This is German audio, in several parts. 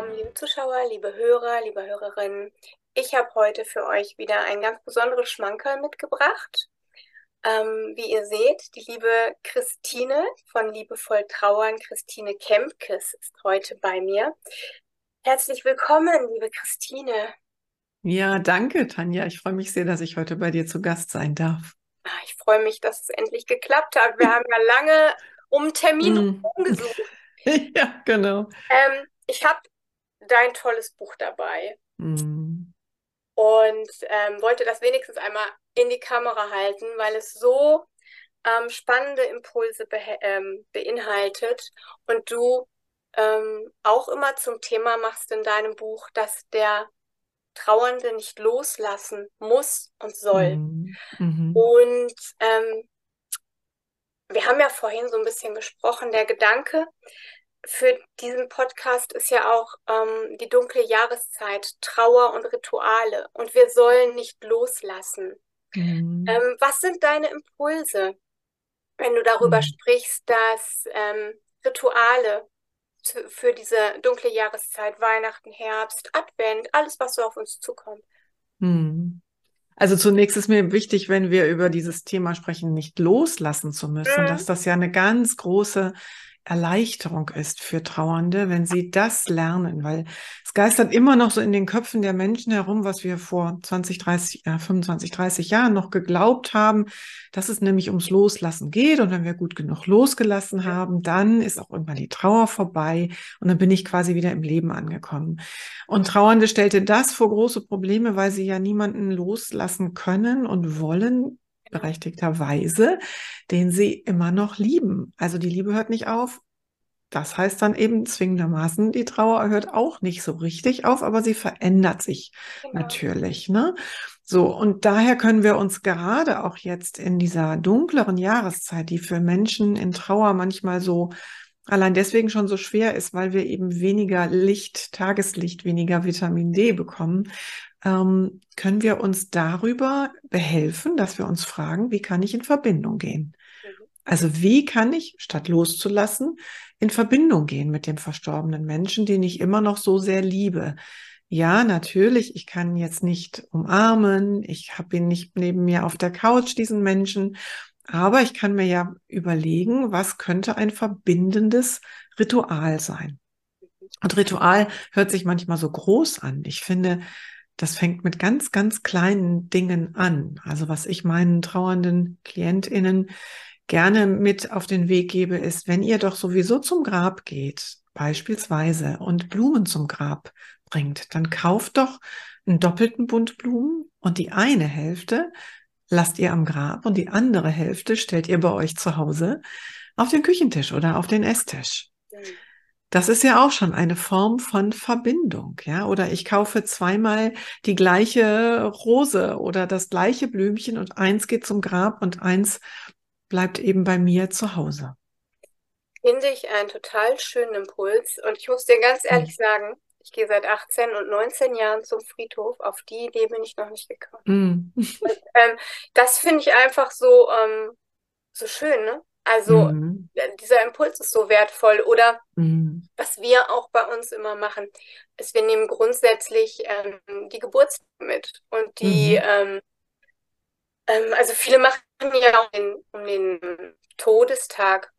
Willkommen, liebe Zuschauer, liebe Hörer, liebe Hörerinnen. Ich habe heute für euch wieder ein ganz besonderes Schmankerl mitgebracht. Ähm, wie ihr seht, die liebe Christine von Liebevoll Trauern, Christine Kempkes, ist heute bei mir. Herzlich willkommen, liebe Christine. Ja, danke, Tanja. Ich freue mich sehr, dass ich heute bei dir zu Gast sein darf. Ah, ich freue mich, dass es endlich geklappt hat. Wir haben ja lange um Termin mm. gesucht. Ja, genau. Ähm, ich habe dein tolles Buch dabei mm. und ähm, wollte das wenigstens einmal in die Kamera halten, weil es so ähm, spannende Impulse be ähm, beinhaltet und du ähm, auch immer zum Thema machst in deinem Buch, dass der Trauernde nicht loslassen muss und soll. Mm. Mhm. Und ähm, wir haben ja vorhin so ein bisschen gesprochen, der Gedanke für diesen Podcast ist ja auch ähm, die dunkle Jahreszeit, Trauer und Rituale. Und wir sollen nicht loslassen. Mhm. Ähm, was sind deine Impulse, wenn du darüber mhm. sprichst, dass ähm, Rituale für diese dunkle Jahreszeit, Weihnachten, Herbst, Advent, alles, was so auf uns zukommt? Mhm. Also zunächst ist mir wichtig, wenn wir über dieses Thema sprechen, nicht loslassen zu müssen, mhm. dass das ja eine ganz große Erleichterung ist für Trauernde, wenn sie das lernen, weil es geistert immer noch so in den Köpfen der Menschen herum, was wir vor 20, 30, äh, 25, 30 Jahren noch geglaubt haben, dass es nämlich ums Loslassen geht und wenn wir gut genug losgelassen haben, dann ist auch irgendwann die Trauer vorbei und dann bin ich quasi wieder im Leben angekommen. Und Trauernde stellte das vor große Probleme, weil sie ja niemanden loslassen können und wollen, berechtigterweise, den sie immer noch lieben. Also die Liebe hört nicht auf. Das heißt dann eben zwingendermaßen, die Trauer hört auch nicht so richtig auf, aber sie verändert sich genau. natürlich. Ne? So, und daher können wir uns gerade auch jetzt in dieser dunkleren Jahreszeit, die für Menschen in Trauer manchmal so allein deswegen schon so schwer ist, weil wir eben weniger Licht, Tageslicht, weniger Vitamin D bekommen, ähm, können wir uns darüber behelfen, dass wir uns fragen, wie kann ich in Verbindung gehen? Also wie kann ich, statt loszulassen, in Verbindung gehen mit dem verstorbenen Menschen, den ich immer noch so sehr liebe? Ja, natürlich, ich kann jetzt nicht umarmen, ich habe ihn nicht neben mir auf der Couch, diesen Menschen, aber ich kann mir ja überlegen, was könnte ein verbindendes Ritual sein. Und Ritual hört sich manchmal so groß an. Ich finde, das fängt mit ganz, ganz kleinen Dingen an. Also was ich meinen trauernden KlientInnen gerne mit auf den Weg gebe, ist, wenn ihr doch sowieso zum Grab geht, beispielsweise, und Blumen zum Grab bringt, dann kauft doch einen doppelten Bund Blumen und die eine Hälfte lasst ihr am Grab und die andere Hälfte stellt ihr bei euch zu Hause auf den Küchentisch oder auf den Esstisch. Das ist ja auch schon eine Form von Verbindung, ja. Oder ich kaufe zweimal die gleiche Rose oder das gleiche Blümchen und eins geht zum Grab und eins bleibt eben bei mir zu Hause. Finde ich einen total schönen Impuls. Und ich muss dir ganz ehrlich mhm. sagen, ich gehe seit 18 und 19 Jahren zum Friedhof. Auf die Idee bin ich noch nicht gekommen. Mhm. Und, ähm, das finde ich einfach so, ähm, so schön, ne? Also mhm. dieser Impuls ist so wertvoll. Oder mhm. was wir auch bei uns immer machen, ist, wir nehmen grundsätzlich ähm, die Geburt mit. Und die, mhm. ähm, ähm, also viele machen ja auch den, um den Todestag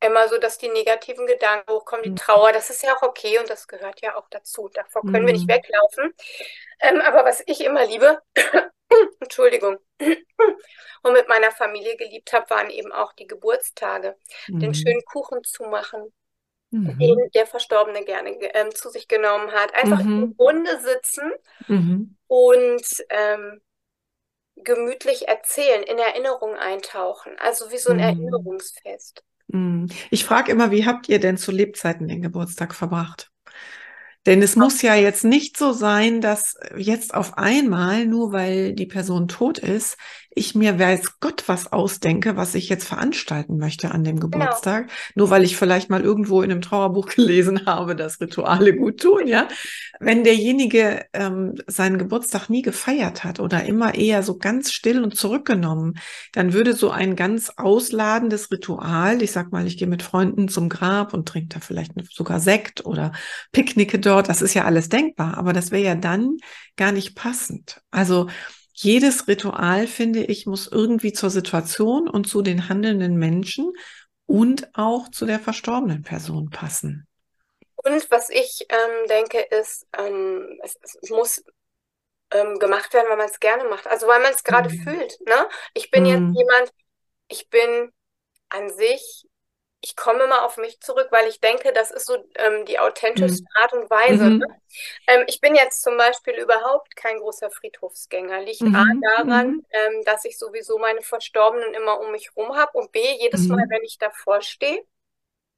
immer so, dass die negativen Gedanken hochkommen, die mhm. Trauer, das ist ja auch okay und das gehört ja auch dazu. Davor können wir nicht mhm. weglaufen. Ähm, aber was ich immer liebe, Entschuldigung, und mit meiner Familie geliebt habe, waren eben auch die Geburtstage, mhm. den schönen Kuchen zu machen, mhm. den der Verstorbene gerne ähm, zu sich genommen hat. Einfach mhm. in Runde sitzen mhm. und ähm, gemütlich erzählen, in Erinnerung eintauchen. Also wie so ein mhm. Erinnerungsfest. Mhm. Ich frage immer, wie habt ihr denn zu Lebzeiten den Geburtstag verbracht? Denn es muss ja jetzt nicht so sein, dass jetzt auf einmal, nur weil die Person tot ist, ich mir weiß Gott was ausdenke, was ich jetzt veranstalten möchte an dem genau. Geburtstag, genau. nur weil ich vielleicht mal irgendwo in einem Trauerbuch gelesen habe, dass Rituale gut tun, ja. Wenn derjenige ähm, seinen Geburtstag nie gefeiert hat oder immer eher so ganz still und zurückgenommen, dann würde so ein ganz ausladendes Ritual, ich sag mal, ich gehe mit Freunden zum Grab und trinke da vielleicht sogar Sekt oder picknicke dort, das ist ja alles denkbar, aber das wäre ja dann gar nicht passend. Also jedes Ritual, finde ich, muss irgendwie zur Situation und zu den handelnden Menschen und auch zu der verstorbenen Person passen. Und was ich ähm, denke, ist, ähm, es, es, muss ähm, gemacht werden, weil man es gerne macht. Also weil man es gerade mhm. fühlt. Ne? Ich bin mhm. jetzt jemand, ich bin an sich ich komme mal auf mich zurück, weil ich denke, das ist so ähm, die authentischste mhm. Art und Weise. Mhm. Ne? Ähm, ich bin jetzt zum Beispiel überhaupt kein großer Friedhofsgänger. Liegt mhm. A daran, mhm. ähm, dass ich sowieso meine Verstorbenen immer um mich rum habe und B, jedes Mal, mhm. wenn ich davor stehe,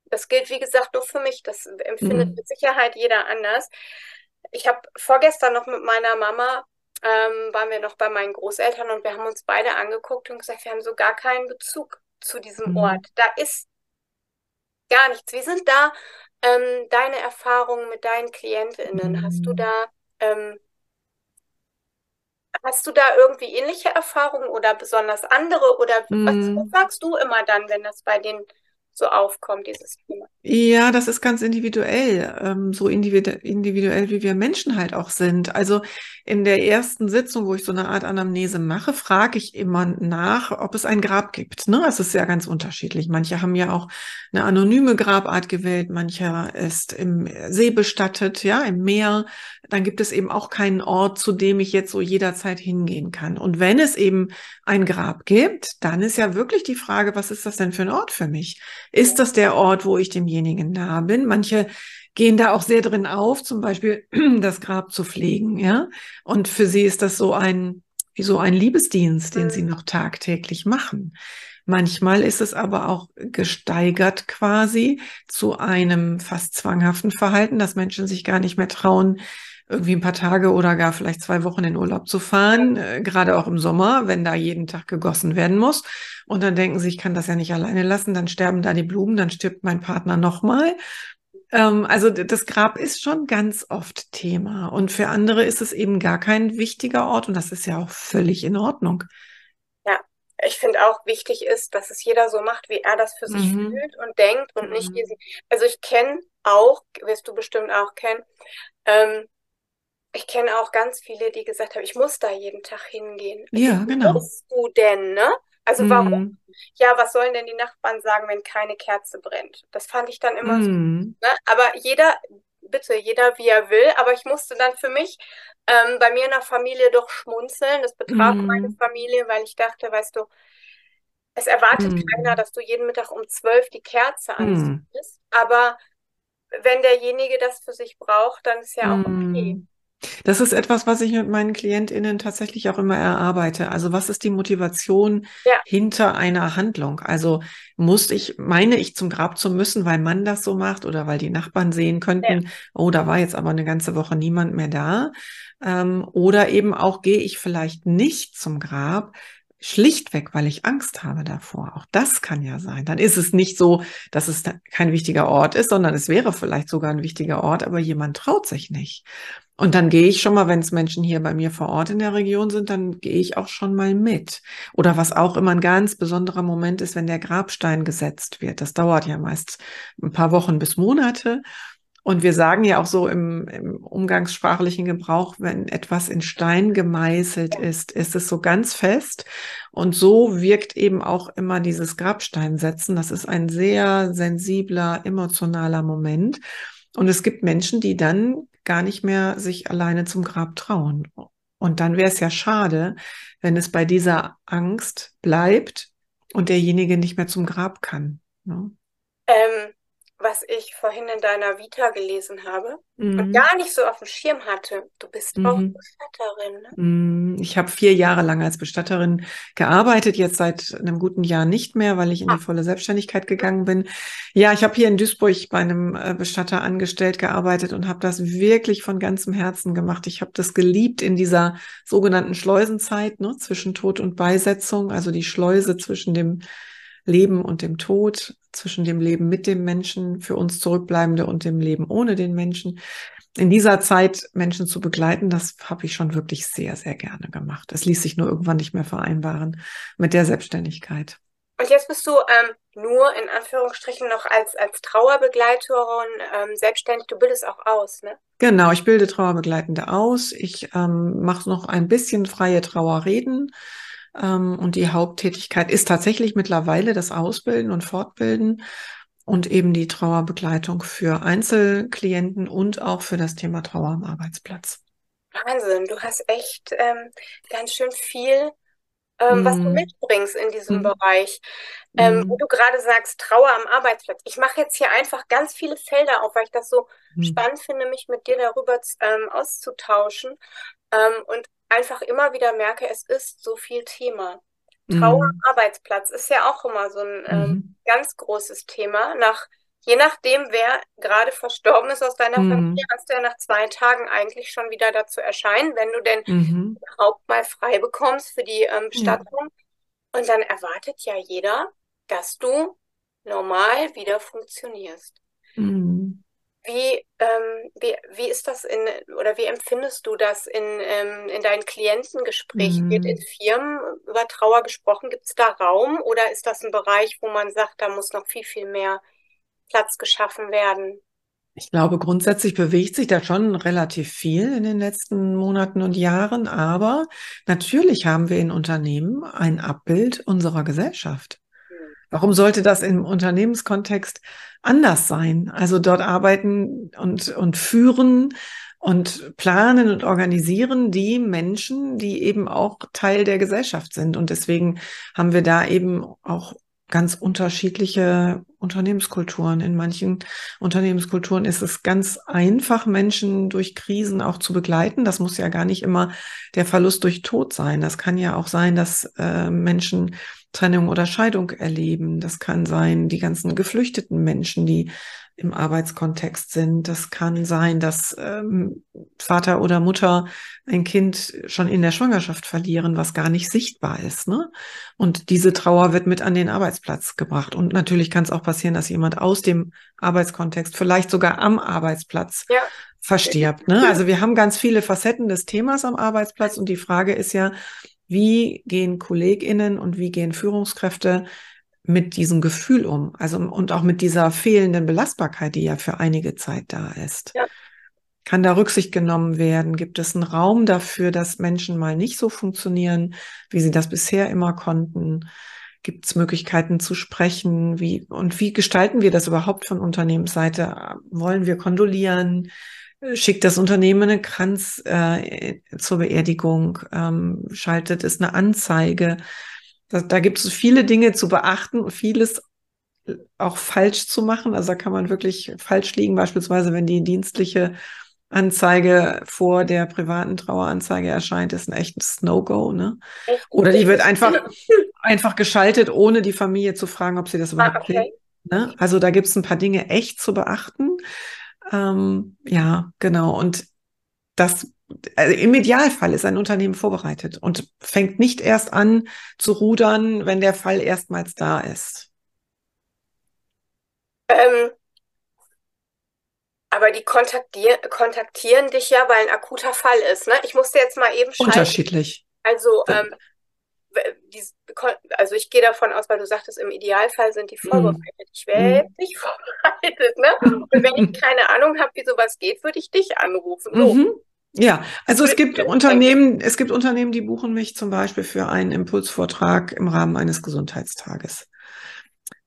das gilt wie gesagt nur für mich, das empfindet mhm. mit Sicherheit jeder anders. Ich habe vorgestern noch mit meiner Mama ähm, waren wir noch bei meinen Großeltern und wir haben uns beide angeguckt und gesagt, wir haben so gar keinen Bezug zu diesem Ort. Da ist gar nichts. Wie sind da ähm, deine Erfahrungen mit deinen KlientInnen? Hast du da, ähm, hast du da irgendwie ähnliche Erfahrungen oder besonders andere? Oder mm. was, was sagst du immer dann, wenn das bei den so aufkommt, dieses Thema. Ja, das ist ganz individuell, ähm, so individuell, wie wir Menschen halt auch sind. Also in der ersten Sitzung, wo ich so eine Art Anamnese mache, frage ich immer nach, ob es ein Grab gibt. Ne? Es ist ja ganz unterschiedlich. Manche haben ja auch eine anonyme Grabart gewählt, mancher ist im See bestattet, ja, im Meer. Dann gibt es eben auch keinen Ort, zu dem ich jetzt so jederzeit hingehen kann. Und wenn es eben ein Grab gibt, dann ist ja wirklich die Frage, was ist das denn für ein Ort für mich? Ist das der Ort, wo ich demjenigen nah bin? Manche gehen da auch sehr drin auf, zum Beispiel das Grab zu pflegen, ja. Und für sie ist das so ein, wie so ein Liebesdienst, den sie mhm. noch tagtäglich machen. Manchmal ist es aber auch gesteigert quasi zu einem fast zwanghaften Verhalten, dass Menschen sich gar nicht mehr trauen, irgendwie ein paar Tage oder gar vielleicht zwei Wochen in Urlaub zu fahren, äh, gerade auch im Sommer, wenn da jeden Tag gegossen werden muss. Und dann denken sie, ich kann das ja nicht alleine lassen, dann sterben da die Blumen, dann stirbt mein Partner nochmal. Ähm, also das Grab ist schon ganz oft Thema. Und für andere ist es eben gar kein wichtiger Ort und das ist ja auch völlig in Ordnung. Ja, ich finde auch wichtig ist, dass es jeder so macht, wie er das für sich mhm. fühlt und denkt und mhm. nicht diesen. Also ich kenne auch, wirst du bestimmt auch kennen, ähm, ich kenne auch ganz viele, die gesagt haben, ich muss da jeden Tag hingehen. Ja, Wie genau. Musst du denn, ne? Also warum? Mm. Ja, was sollen denn die Nachbarn sagen, wenn keine Kerze brennt? Das fand ich dann immer mm. so. Mhm. Ne? Aber jeder, bitte, jeder wie er will. Aber ich musste dann für mich ähm, bei mir in der Familie doch schmunzeln. Das betraf mm. meine Familie, weil ich dachte, weißt du, es erwartet keiner, dass du jeden Mittag um zwölf die Kerze anziehst. Aber wenn derjenige das für sich braucht, dann ist ja auch okay. Das ist etwas, was ich mit meinen KlientInnen tatsächlich auch immer erarbeite. Also was ist die Motivation ja. hinter einer Handlung? Also muss ich, meine ich zum Grab zu müssen, weil man das so macht oder weil die Nachbarn sehen könnten, ja. oh, da war jetzt aber eine ganze Woche niemand mehr da. Ähm, oder eben auch gehe ich vielleicht nicht zum Grab, schlichtweg, weil ich Angst habe davor. Auch das kann ja sein. Dann ist es nicht so, dass es kein wichtiger Ort ist, sondern es wäre vielleicht sogar ein wichtiger Ort, aber jemand traut sich nicht. Und dann gehe ich schon mal, wenn es Menschen hier bei mir vor Ort in der Region sind, dann gehe ich auch schon mal mit. Oder was auch immer ein ganz besonderer Moment ist, wenn der Grabstein gesetzt wird. Das dauert ja meist ein paar Wochen bis Monate. Und wir sagen ja auch so im, im umgangssprachlichen Gebrauch, wenn etwas in Stein gemeißelt ist, ist es so ganz fest. Und so wirkt eben auch immer dieses Grabsteinsetzen. Das ist ein sehr sensibler, emotionaler Moment. Und es gibt Menschen, die dann gar nicht mehr sich alleine zum Grab trauen. Und dann wäre es ja schade, wenn es bei dieser Angst bleibt und derjenige nicht mehr zum Grab kann. Ne? Ähm, was ich vorhin in deiner Vita gelesen habe mhm. und gar nicht so auf dem Schirm hatte. Du bist mhm. auch Bestatterin. Ne? Mhm. Ich habe vier Jahre lang als Bestatterin gearbeitet, jetzt seit einem guten Jahr nicht mehr, weil ich in die ah. volle Selbstständigkeit gegangen bin. Ja, ich habe hier in Duisburg bei einem äh, Bestatter angestellt gearbeitet und habe das wirklich von ganzem Herzen gemacht. Ich habe das geliebt in dieser sogenannten Schleusenzeit ne, zwischen Tod und Beisetzung, also die Schleuse zwischen dem Leben und dem Tod, zwischen dem Leben mit dem Menschen, für uns Zurückbleibende und dem Leben ohne den Menschen. In dieser Zeit Menschen zu begleiten, das habe ich schon wirklich sehr, sehr gerne gemacht. Es ließ sich nur irgendwann nicht mehr vereinbaren mit der Selbstständigkeit. Und jetzt bist du ähm, nur in Anführungsstrichen noch als, als Trauerbegleiterin ähm, selbstständig. Du bildest auch aus, ne? Genau, ich bilde Trauerbegleitende aus. Ich ähm, mache noch ein bisschen freie Trauerreden und die Haupttätigkeit ist tatsächlich mittlerweile das Ausbilden und Fortbilden und eben die Trauerbegleitung für Einzelklienten und auch für das Thema Trauer am Arbeitsplatz. Wahnsinn, du hast echt ähm, ganz schön viel, ähm, mm. was du mhm. mitbringst in diesem mm. Bereich. Ähm, mm. Wo du gerade sagst, Trauer am Arbeitsplatz. Ich mache jetzt hier einfach ganz viele Felder auf, weil ich das so mhm. spannend finde, mich mit dir darüber ähm, auszutauschen. Ähm, und einfach immer wieder merke, es ist so viel Thema. Trauer am mhm. Arbeitsplatz ist ja auch immer so ein ähm, mhm. ganz großes Thema. Nach, je nachdem, wer gerade verstorben ist aus deiner mhm. Familie, hast du ja nach zwei Tagen eigentlich schon wieder dazu erscheinen, wenn du denn mhm. überhaupt mal frei bekommst für die ähm, Bestattung. Ja. Und dann erwartet ja jeder, dass du normal wieder funktionierst. Mhm. Wie, ähm, wie, wie ist das in, oder wie empfindest du das in, ähm, in deinen Klientengesprächen? Mhm. Wird in Firmen über Trauer gesprochen? Gibt es da Raum oder ist das ein Bereich, wo man sagt, da muss noch viel, viel mehr Platz geschaffen werden? Ich glaube, grundsätzlich bewegt sich da schon relativ viel in den letzten Monaten und Jahren, aber natürlich haben wir in Unternehmen ein Abbild unserer Gesellschaft. Warum sollte das im Unternehmenskontext anders sein? Also dort arbeiten und, und führen und planen und organisieren die Menschen, die eben auch Teil der Gesellschaft sind. Und deswegen haben wir da eben auch ganz unterschiedliche Unternehmenskulturen. In manchen Unternehmenskulturen ist es ganz einfach, Menschen durch Krisen auch zu begleiten. Das muss ja gar nicht immer der Verlust durch Tod sein. Das kann ja auch sein, dass äh, Menschen Trennung oder Scheidung erleben. Das kann sein, die ganzen geflüchteten Menschen, die im Arbeitskontext sind. Das kann sein, dass ähm, Vater oder Mutter ein Kind schon in der Schwangerschaft verlieren, was gar nicht sichtbar ist. Ne? Und diese Trauer wird mit an den Arbeitsplatz gebracht. Und natürlich kann es auch passieren, dass jemand aus dem Arbeitskontext, vielleicht sogar am Arbeitsplatz, ja. verstirbt. Ne? Also wir haben ganz viele Facetten des Themas am Arbeitsplatz. Und die Frage ist ja, wie gehen KollegInnen und wie gehen Führungskräfte mit diesem Gefühl um? Also und auch mit dieser fehlenden Belastbarkeit, die ja für einige Zeit da ist. Ja. Kann da Rücksicht genommen werden? Gibt es einen Raum dafür, dass Menschen mal nicht so funktionieren, wie sie das bisher immer konnten? Gibt es Möglichkeiten zu sprechen? Wie, und wie gestalten wir das überhaupt von Unternehmensseite? Wollen wir kondolieren? schickt das Unternehmen einen Kranz äh, zur Beerdigung, ähm, schaltet es eine Anzeige. Da, da gibt es viele Dinge zu beachten und vieles auch falsch zu machen. Also da kann man wirklich falsch liegen, beispielsweise wenn die dienstliche Anzeige vor der privaten Traueranzeige erscheint, ist ein echtes No-Go, ne? Oder die wird einfach, einfach geschaltet, ohne die Familie zu fragen, ob sie das überhaupt ah, okay. will. Ne? Also da gibt es ein paar Dinge echt zu beachten. Ähm, ja, genau. Und das also im Idealfall ist ein Unternehmen vorbereitet und fängt nicht erst an zu rudern, wenn der Fall erstmals da ist. Ähm, aber die kontaktier kontaktieren dich ja, weil ein akuter Fall ist. Ne? Ich musste jetzt mal eben schreiben. Unterschiedlich. Also ähm, die, also ich gehe davon aus, weil du sagtest, im Idealfall sind die mhm. vorbereitet. Ich wäre mm. jetzt nicht vorbereitet, ne? Und wenn ich keine Ahnung habe, wie sowas geht, würde ich dich anrufen. So. Mhm. Ja, also es gibt Unternehmen, es gibt Unternehmen, die buchen mich zum Beispiel für einen Impulsvortrag im Rahmen eines Gesundheitstages.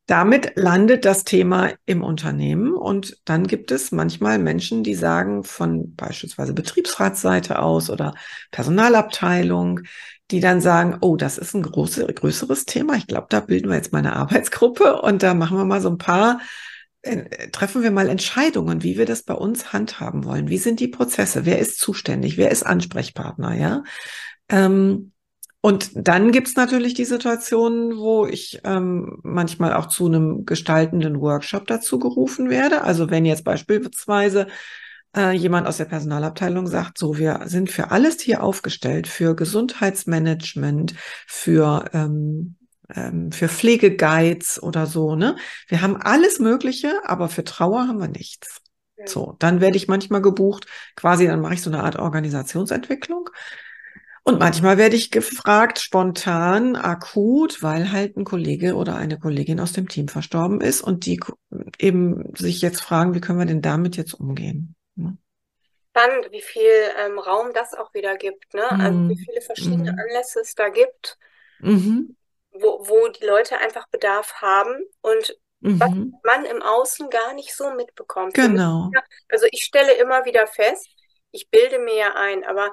Damit landet das Thema im Unternehmen und dann gibt es manchmal Menschen, die sagen von beispielsweise Betriebsratsseite aus oder Personalabteilung, die dann sagen, oh, das ist ein große, größeres Thema. Ich glaube, da bilden wir jetzt mal eine Arbeitsgruppe und da machen wir mal so ein paar treffen wir mal Entscheidungen, wie wir das bei uns handhaben wollen. Wie sind die Prozesse? Wer ist zuständig? Wer ist Ansprechpartner? Ja. Ähm, und dann gibt's natürlich die Situationen, wo ich ähm, manchmal auch zu einem gestaltenden Workshop dazu gerufen werde. Also wenn jetzt beispielsweise äh, jemand aus der Personalabteilung sagt, so, wir sind für alles hier aufgestellt, für Gesundheitsmanagement, für ähm, ähm, für Pflegeguides oder so, ne? Wir haben alles Mögliche, aber für Trauer haben wir nichts. So, dann werde ich manchmal gebucht, quasi, dann mache ich so eine Art Organisationsentwicklung. Und manchmal werde ich gefragt, spontan, akut, weil halt ein Kollege oder eine Kollegin aus dem Team verstorben ist und die eben sich jetzt fragen, wie können wir denn damit jetzt umgehen? Ne? Spannend, wie viel ähm, Raum das auch wieder gibt, ne? Mhm. Also wie viele verschiedene mhm. Anlässe es da gibt, mhm. Wo, wo die Leute einfach Bedarf haben und was mhm. man im Außen gar nicht so mitbekommt. Genau. Also ich stelle immer wieder fest, ich bilde mir ja ein, aber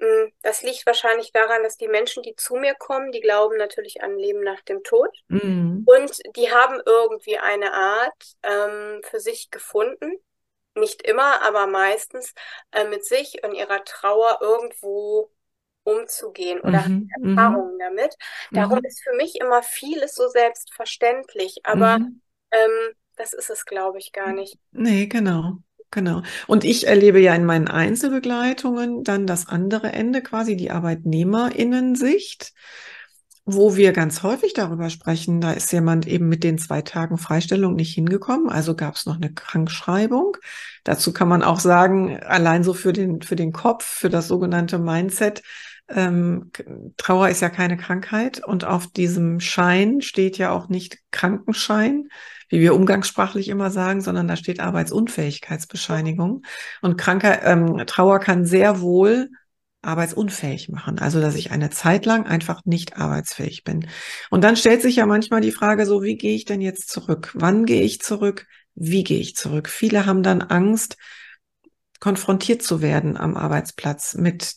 hm, das liegt wahrscheinlich daran, dass die Menschen, die zu mir kommen, die glauben natürlich an Leben nach dem Tod. Mhm. Und die haben irgendwie eine Art ähm, für sich gefunden, nicht immer, aber meistens äh, mit sich und ihrer Trauer irgendwo umzugehen oder mhm. mhm. Erfahrungen damit. Darum mhm. ist für mich immer vieles so selbstverständlich, aber mhm. ähm, das ist es, glaube ich, gar nicht. Nee, genau. Genau. Und ich erlebe ja in meinen Einzelbegleitungen dann das andere Ende, quasi die Arbeitnehmerinnensicht, wo wir ganz häufig darüber sprechen, da ist jemand eben mit den zwei Tagen Freistellung nicht hingekommen, also gab es noch eine Krankschreibung. Dazu kann man auch sagen, allein so für den, für den Kopf, für das sogenannte Mindset, ähm, Trauer ist ja keine Krankheit und auf diesem Schein steht ja auch nicht Krankenschein, wie wir umgangssprachlich immer sagen, sondern da steht Arbeitsunfähigkeitsbescheinigung. Und kranker ähm, Trauer kann sehr wohl arbeitsunfähig machen. Also, dass ich eine Zeit lang einfach nicht arbeitsfähig bin. Und dann stellt sich ja manchmal die Frage so, wie gehe ich denn jetzt zurück? Wann gehe ich zurück? Wie gehe ich zurück? Viele haben dann Angst, konfrontiert zu werden am Arbeitsplatz mit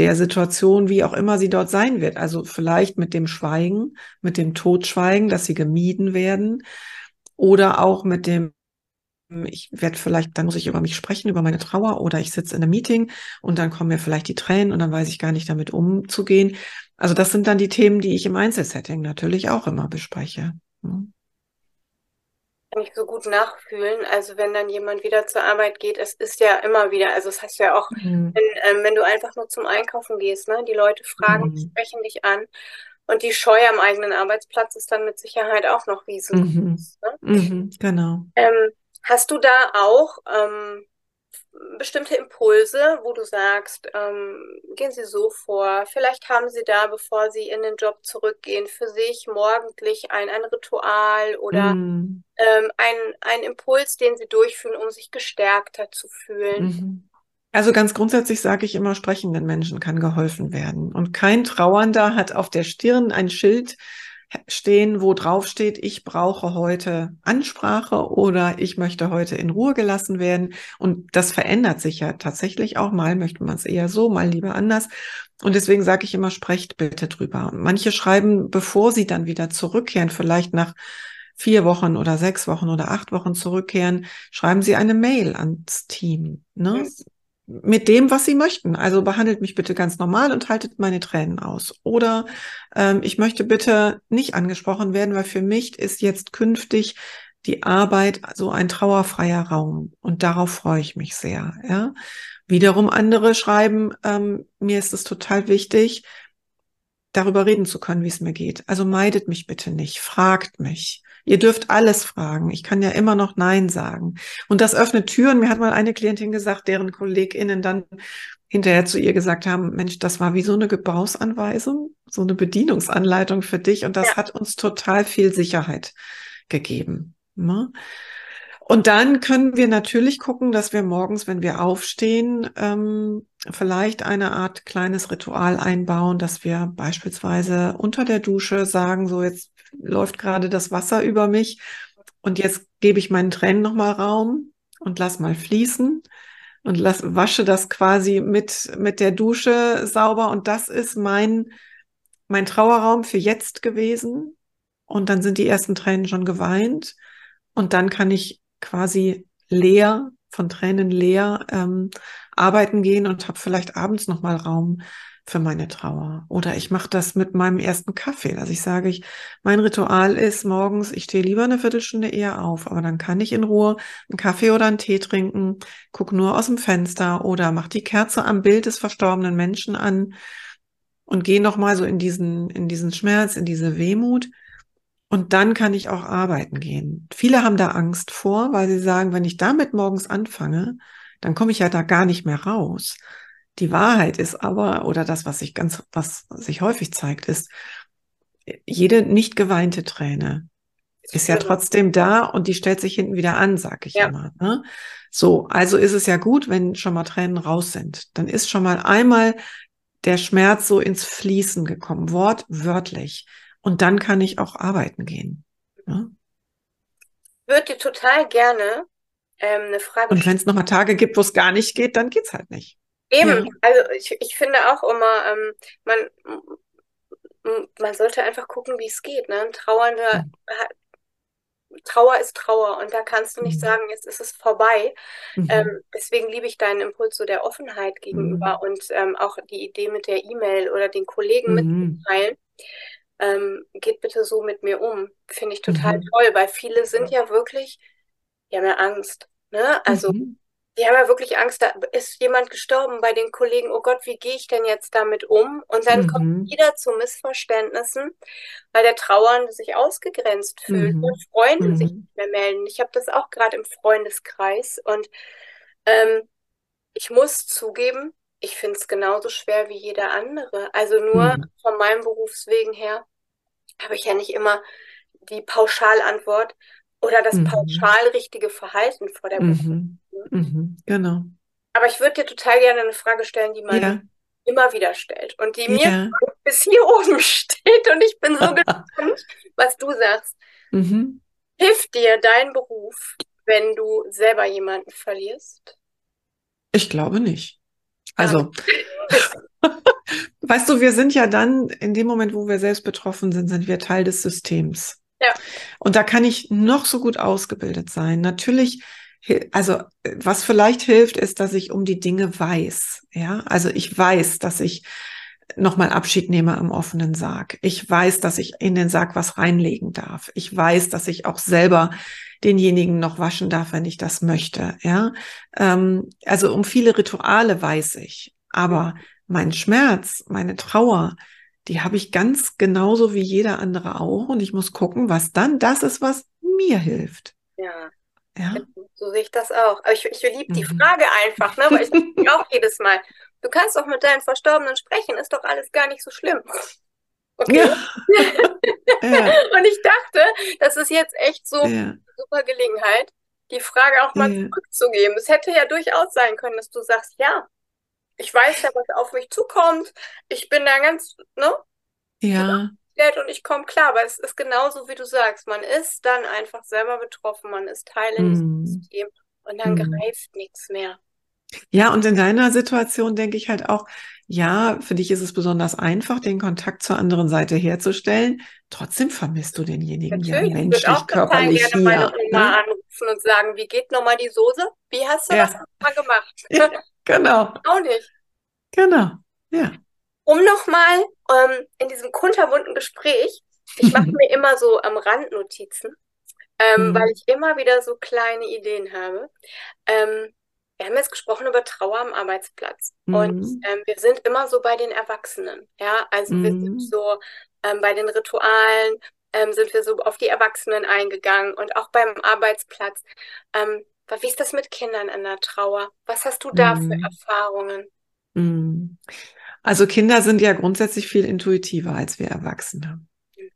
der Situation, wie auch immer sie dort sein wird. Also vielleicht mit dem Schweigen, mit dem Totschweigen, dass sie gemieden werden oder auch mit dem ich werde vielleicht, dann muss ich über mich sprechen, über meine Trauer oder ich sitze in einem Meeting und dann kommen mir vielleicht die Tränen und dann weiß ich gar nicht damit umzugehen. Also das sind dann die Themen, die ich im Einzelsetting natürlich auch immer bespreche. Hm kann ich so gut nachfühlen. Also wenn dann jemand wieder zur Arbeit geht, es ist ja immer wieder, also das heißt ja auch, mhm. wenn, ähm, wenn, du einfach nur zum Einkaufen gehst, ne, die Leute fragen, mhm. sprechen dich an und die Scheu am eigenen Arbeitsplatz ist dann mit Sicherheit auch noch riesengroß. Mhm. Ne? Mhm, genau. Ähm, hast du da auch ähm, bestimmte Impulse, wo du sagst, ähm, gehen Sie so vor, vielleicht haben Sie da, bevor Sie in den Job zurückgehen, für sich morgendlich ein, ein Ritual oder mm. ähm, ein, ein Impuls, den Sie durchführen, um sich gestärkter zu fühlen. Mhm. Also ganz grundsätzlich sage ich immer, sprechenden Menschen kann geholfen werden. Und kein Trauernder hat auf der Stirn ein Schild, stehen, wo drauf steht, ich brauche heute Ansprache oder ich möchte heute in Ruhe gelassen werden. Und das verändert sich ja tatsächlich auch. Mal möchte man es eher so, mal lieber anders. Und deswegen sage ich immer, sprecht bitte drüber. manche schreiben, bevor sie dann wieder zurückkehren, vielleicht nach vier Wochen oder sechs Wochen oder acht Wochen zurückkehren, schreiben Sie eine Mail ans Team. Ne? Mit dem, was sie möchten. Also behandelt mich bitte ganz normal und haltet meine Tränen aus. Oder ähm, ich möchte bitte nicht angesprochen werden, weil für mich ist jetzt künftig die Arbeit so ein trauerfreier Raum. Und darauf freue ich mich sehr. Ja. Wiederum andere schreiben, ähm, mir ist es total wichtig, darüber reden zu können, wie es mir geht. Also meidet mich bitte nicht, fragt mich. Ihr dürft alles fragen. Ich kann ja immer noch Nein sagen. Und das öffnet Türen. Mir hat mal eine Klientin gesagt, deren KollegInnen dann hinterher zu ihr gesagt haben, Mensch, das war wie so eine Gebrauchsanweisung, so eine Bedienungsanleitung für dich. Und das ja. hat uns total viel Sicherheit gegeben. Ne? Und dann können wir natürlich gucken, dass wir morgens, wenn wir aufstehen, ähm, vielleicht eine Art kleines Ritual einbauen, dass wir beispielsweise unter der Dusche sagen, so jetzt läuft gerade das Wasser über mich. Und jetzt gebe ich meinen Tränen nochmal Raum und lass mal fließen und lass, wasche das quasi mit, mit der Dusche sauber. Und das ist mein, mein Trauerraum für jetzt gewesen. Und dann sind die ersten Tränen schon geweint. Und dann kann ich quasi leer, von Tränen leer ähm, arbeiten gehen und habe vielleicht abends nochmal Raum für meine Trauer. Oder ich mache das mit meinem ersten Kaffee. Also ich sage, ich, mein Ritual ist morgens, ich stehe lieber eine Viertelstunde eher auf, aber dann kann ich in Ruhe einen Kaffee oder einen Tee trinken, gucke nur aus dem Fenster oder mache die Kerze am Bild des verstorbenen Menschen an und gehe nochmal so in diesen, in diesen Schmerz, in diese Wehmut. Und dann kann ich auch arbeiten gehen. Viele haben da Angst vor, weil sie sagen, wenn ich damit morgens anfange, dann komme ich ja da gar nicht mehr raus. Die Wahrheit ist aber, oder das, was sich ganz, was sich häufig zeigt, ist, jede nicht geweinte Träne ist ja trotzdem da und die stellt sich hinten wieder an, sag ich ja. immer. Ne? So, also ist es ja gut, wenn schon mal Tränen raus sind. Dann ist schon mal einmal der Schmerz so ins Fließen gekommen, wortwörtlich. Und dann kann ich auch arbeiten gehen. Ne? Ich würde dir total gerne ähm, eine Frage Und wenn es nochmal Tage gibt, wo es gar nicht geht, dann geht's halt nicht. Eben, ja. also ich, ich finde auch immer, ähm, man, man sollte einfach gucken, wie es geht. Ne? Trauernde, mhm. Trauer ist Trauer und da kannst du nicht mhm. sagen, jetzt ist es vorbei. Mhm. Ähm, deswegen liebe ich deinen Impuls so der Offenheit gegenüber mhm. und ähm, auch die Idee mit der E-Mail oder den Kollegen mhm. mitteilen. Ähm, geht bitte so mit mir um. Finde ich total mhm. toll, weil viele sind ja wirklich, die haben ja Angst. Ne? Also die haben ja wirklich Angst, da ist jemand gestorben bei den Kollegen, oh Gott, wie gehe ich denn jetzt damit um? Und dann mhm. kommt wieder zu Missverständnissen, weil der Trauernde sich ausgegrenzt fühlt mhm. und Freunde mhm. sich nicht mehr melden. Ich habe das auch gerade im Freundeskreis und ähm, ich muss zugeben, ich finde es genauso schwer wie jeder andere. Also nur mhm. von meinem Berufswegen her habe ich ja nicht immer die Pauschalantwort oder das mhm. pauschal richtige Verhalten vor der Berufung. Mhm, genau. Aber ich würde dir total gerne eine Frage stellen, die man ja. immer wieder stellt und die mir ja. bis hier oben steht und ich bin so gespannt, was du sagst. Mhm. Hilft dir dein Beruf, wenn du selber jemanden verlierst? Ich glaube nicht. Also, weißt du, wir sind ja dann, in dem Moment, wo wir selbst betroffen sind, sind wir Teil des Systems. Ja. Und da kann ich noch so gut ausgebildet sein. Natürlich also was vielleicht hilft, ist, dass ich um die Dinge weiß. Ja, also ich weiß, dass ich nochmal Abschied nehme am offenen Sarg. Ich weiß, dass ich in den Sarg was reinlegen darf. Ich weiß, dass ich auch selber denjenigen noch waschen darf, wenn ich das möchte. Ja, ähm, also um viele Rituale weiß ich, aber mein Schmerz, meine Trauer, die habe ich ganz genauso wie jeder andere auch und ich muss gucken, was dann das ist, was mir hilft. Ja. Ja. So sehe ich das auch. Aber ich, ich liebe die mhm. Frage einfach, ne? weil ich auch jedes Mal. Du kannst doch mit deinen Verstorbenen sprechen, ist doch alles gar nicht so schlimm. Okay. Ja. ja. Und ich dachte, das ist jetzt echt so ja. eine super Gelegenheit, die Frage auch mal zurückzugeben. Es hätte ja durchaus sein können, dass du sagst, ja, ich weiß ja, was auf mich zukommt. Ich bin da ganz, ne? Ja und ich komme klar, aber es ist genauso, wie du sagst. Man ist dann einfach selber betroffen, man ist Teil in diesem mm. System und dann mm. greift nichts mehr. Ja, und in deiner Situation denke ich halt auch, ja, für dich ist es besonders einfach, den Kontakt zur anderen Seite herzustellen. Trotzdem vermisst du denjenigen Natürlich, ja menschlich, ich auch körperlich gerne hier. meine Oma ne? anrufen und sagen, wie geht nochmal die Soße? Wie hast du ja. das nochmal gemacht? Ja, genau. auch nicht. Genau, ja um nochmal ähm, in diesem kunterbunten Gespräch, ich mache mir immer so am Rand Notizen, ähm, mhm. weil ich immer wieder so kleine Ideen habe. Ähm, wir haben jetzt gesprochen über Trauer am Arbeitsplatz mhm. und ähm, wir sind immer so bei den Erwachsenen, ja, also mhm. wir sind mhm. so ähm, bei den Ritualen, ähm, sind wir so auf die Erwachsenen eingegangen und auch beim Arbeitsplatz. Wie ist das mit Kindern an der Trauer? Was hast du da für mhm. Erfahrungen? Mhm. Also Kinder sind ja grundsätzlich viel intuitiver als wir Erwachsene.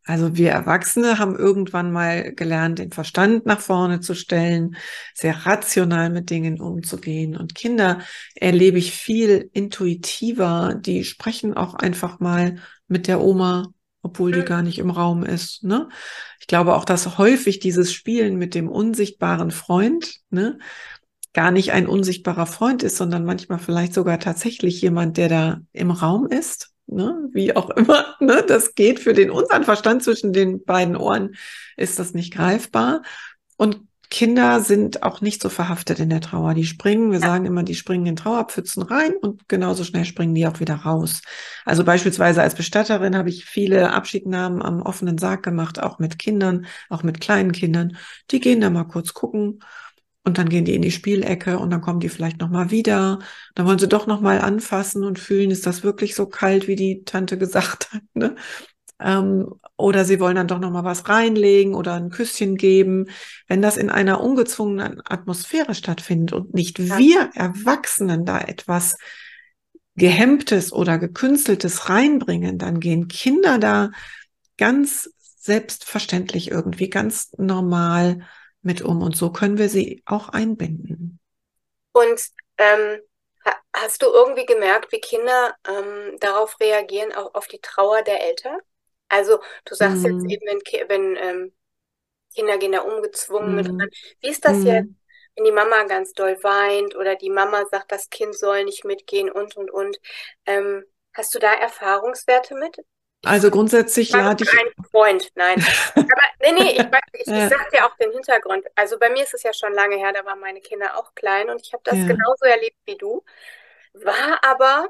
Also wir Erwachsene haben irgendwann mal gelernt, den Verstand nach vorne zu stellen, sehr rational mit Dingen umzugehen. Und Kinder erlebe ich viel intuitiver. Die sprechen auch einfach mal mit der Oma, obwohl die gar nicht im Raum ist. Ne? Ich glaube auch, dass häufig dieses Spielen mit dem unsichtbaren Freund, ne, gar nicht ein unsichtbarer Freund ist, sondern manchmal vielleicht sogar tatsächlich jemand, der da im Raum ist. Ne? Wie auch immer, ne? das geht für den unseren Verstand zwischen den beiden Ohren, ist das nicht greifbar. Und Kinder sind auch nicht so verhaftet in der Trauer. Die springen, wir ja. sagen immer, die springen in Trauerpfützen rein und genauso schnell springen die auch wieder raus. Also beispielsweise als Bestatterin habe ich viele Abschiednahmen am offenen Sarg gemacht, auch mit Kindern, auch mit kleinen Kindern. Die gehen da mal kurz gucken und dann gehen die in die Spielecke und dann kommen die vielleicht nochmal wieder. Dann wollen sie doch nochmal anfassen und fühlen, ist das wirklich so kalt, wie die Tante gesagt hat. Ne? Ähm, oder sie wollen dann doch noch mal was reinlegen oder ein Küsschen geben. Wenn das in einer ungezwungenen Atmosphäre stattfindet und nicht wir Erwachsenen da etwas Gehemmtes oder Gekünsteltes reinbringen, dann gehen Kinder da ganz selbstverständlich irgendwie ganz normal mit um. Und so können wir sie auch einbinden. Und ähm, hast du irgendwie gemerkt, wie Kinder ähm, darauf reagieren, auch auf die Trauer der Eltern? Also du sagst mm. jetzt eben, wenn, wenn ähm, Kinder gehen da ungezwungen mm. mit ran. Wie ist das mm. jetzt, wenn die Mama ganz doll weint oder die Mama sagt, das Kind soll nicht mitgehen und und und? Ähm, hast du da Erfahrungswerte mit? Also grundsätzlich lade ich. Kein Freund, nein. Aber nee, nee, ich, ich, ja. ich sag dir auch den Hintergrund. Also bei mir ist es ja schon lange her, da waren meine Kinder auch klein und ich habe das ja. genauso erlebt wie du. War aber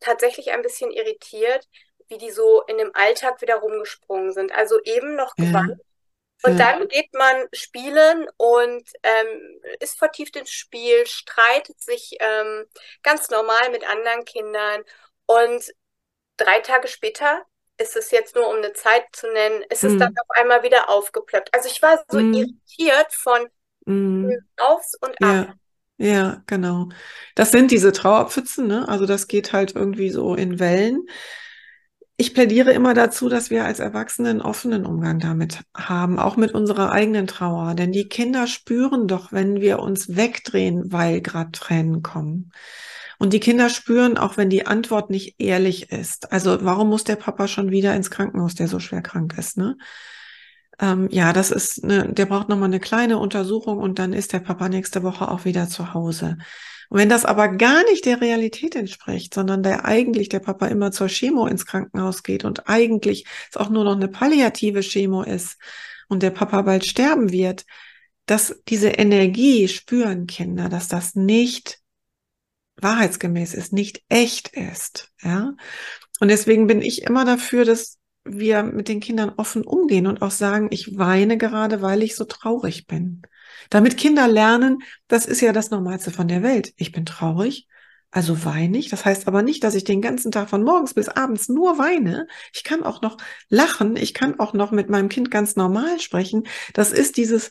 tatsächlich ein bisschen irritiert, wie die so in dem Alltag wieder rumgesprungen sind. Also eben noch gewandt. Ja. Und ja. dann geht man spielen und ähm, ist vertieft ins Spiel, streitet sich ähm, ganz normal mit anderen Kindern. Und drei Tage später ist es jetzt nur um eine Zeit zu nennen, ist es dann auf einmal wieder aufgeplöppt. Also ich war so mm. irritiert von mm. aufs und ab. Ja. Ja, genau. Das sind diese Trauerpfützen, ne? Also das geht halt irgendwie so in Wellen ich plädiere immer dazu, dass wir als Erwachsene einen offenen Umgang damit haben, auch mit unserer eigenen Trauer. Denn die Kinder spüren doch, wenn wir uns wegdrehen, weil gerade Tränen kommen. Und die Kinder spüren auch, wenn die Antwort nicht ehrlich ist. Also warum muss der Papa schon wieder ins Krankenhaus, der so schwer krank ist? Ne? Ähm, ja, das ist, eine, der braucht nochmal eine kleine Untersuchung und dann ist der Papa nächste Woche auch wieder zu Hause. Und wenn das aber gar nicht der Realität entspricht, sondern der eigentlich der Papa immer zur Chemo ins Krankenhaus geht und eigentlich es auch nur noch eine palliative Chemo ist und der Papa bald sterben wird, dass diese Energie spüren Kinder, dass das nicht wahrheitsgemäß ist, nicht echt ist, ja. Und deswegen bin ich immer dafür, dass wir mit den Kindern offen umgehen und auch sagen, ich weine gerade, weil ich so traurig bin. Damit Kinder lernen, das ist ja das Normalste von der Welt. Ich bin traurig, also weine ich. Das heißt aber nicht, dass ich den ganzen Tag von morgens bis abends nur weine. Ich kann auch noch lachen. Ich kann auch noch mit meinem Kind ganz normal sprechen. Das ist dieses,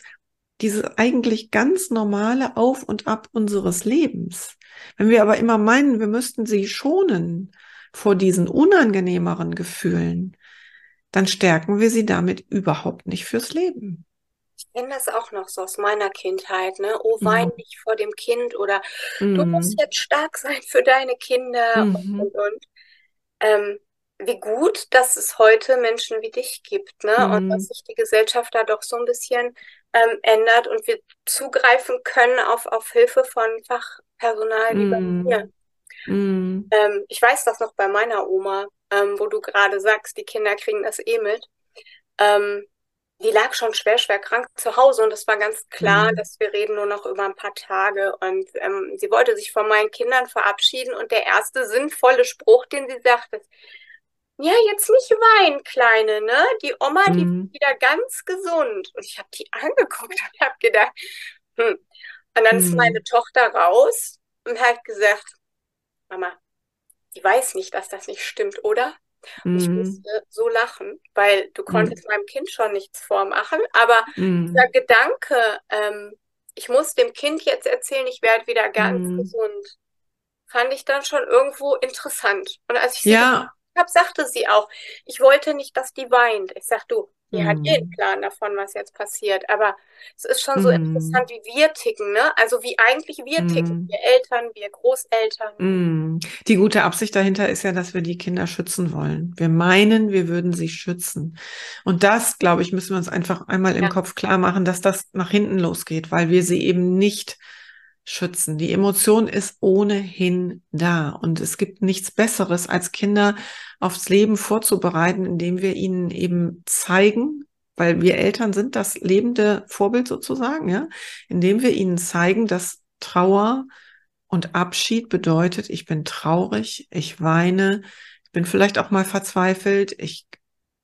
dieses eigentlich ganz normale Auf und Ab unseres Lebens. Wenn wir aber immer meinen, wir müssten sie schonen vor diesen unangenehmeren Gefühlen, dann stärken wir sie damit überhaupt nicht fürs Leben. Ich kenne das auch noch so aus meiner Kindheit, ne? Oh, wein mhm. nicht vor dem Kind oder mhm. du musst jetzt stark sein für deine Kinder mhm. und und und. Ähm, wie gut, dass es heute Menschen wie dich gibt, ne? Und dass mhm. sich die Gesellschaft da doch so ein bisschen ähm, ändert und wir zugreifen können auf, auf Hilfe von Fachpersonal wie bei mhm. mir. Mhm. Ähm, ich weiß das noch bei meiner Oma, ähm, wo du gerade sagst, die Kinder kriegen das eh mit. Ähm, die lag schon schwer, schwer krank zu Hause und es war ganz klar, mhm. dass wir reden nur noch über ein paar Tage. Und ähm, sie wollte sich von meinen Kindern verabschieden und der erste sinnvolle Spruch, den sie sagte, ist, ja, jetzt nicht weinen, Kleine, ne? Die Oma, mhm. die ist wieder ganz gesund. Und ich habe die angeguckt und habe gedacht, hm. Und dann mhm. ist meine Tochter raus und hat gesagt, Mama, die weiß nicht, dass das nicht stimmt, oder? Mhm. Ich musste so lachen, weil du konntest mhm. meinem Kind schon nichts vormachen, aber mhm. dieser Gedanke, ähm, ich muss dem Kind jetzt erzählen, ich werde wieder ganz mhm. gesund, fand ich dann schon irgendwo interessant. Und als ich sie ja. habe, sagte sie auch, ich wollte nicht, dass die weint. Ich sag, du, die mhm. hat eh einen Plan davon, was jetzt passiert. Aber es ist schon so mhm. interessant, wie wir ticken, ne? Also wie eigentlich wir ticken, mhm. wir Eltern, wir Großeltern. Mhm. Die gute Absicht dahinter ist ja, dass wir die Kinder schützen wollen. Wir meinen, wir würden sie schützen. Und das, glaube ich, müssen wir uns einfach einmal im ja. Kopf klar machen, dass das nach hinten losgeht, weil wir sie eben nicht schützen. Die Emotion ist ohnehin da und es gibt nichts Besseres, als Kinder aufs Leben vorzubereiten, indem wir ihnen eben zeigen, weil wir Eltern sind das lebende Vorbild sozusagen, ja, indem wir ihnen zeigen, dass Trauer und Abschied bedeutet, ich bin traurig, ich weine, ich bin vielleicht auch mal verzweifelt, ich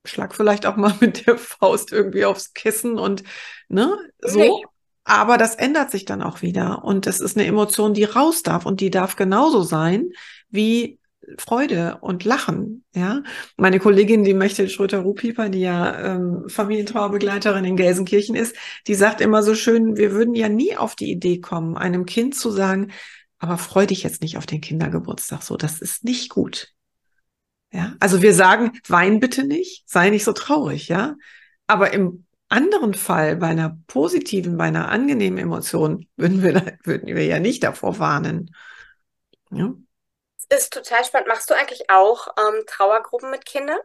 schlag vielleicht auch mal mit der Faust irgendwie aufs Kissen und ne, so. Aber das ändert sich dann auch wieder. Und es ist eine Emotion, die raus darf und die darf genauso sein wie Freude und Lachen. Ja, meine Kollegin, die Mechtel Schröter-Rupieper, die ja ähm, Familientrauerbegleiterin in Gelsenkirchen ist, die sagt immer so schön, wir würden ja nie auf die Idee kommen, einem Kind zu sagen, aber freu dich jetzt nicht auf den Kindergeburtstag so, das ist nicht gut. Ja, also wir sagen, wein bitte nicht, sei nicht so traurig, ja. Aber im anderen Fall, bei einer positiven, bei einer angenehmen Emotion, würden wir, würden wir ja nicht davor warnen. Ja. Ist total spannend. Machst du eigentlich auch ähm, Trauergruppen mit Kindern?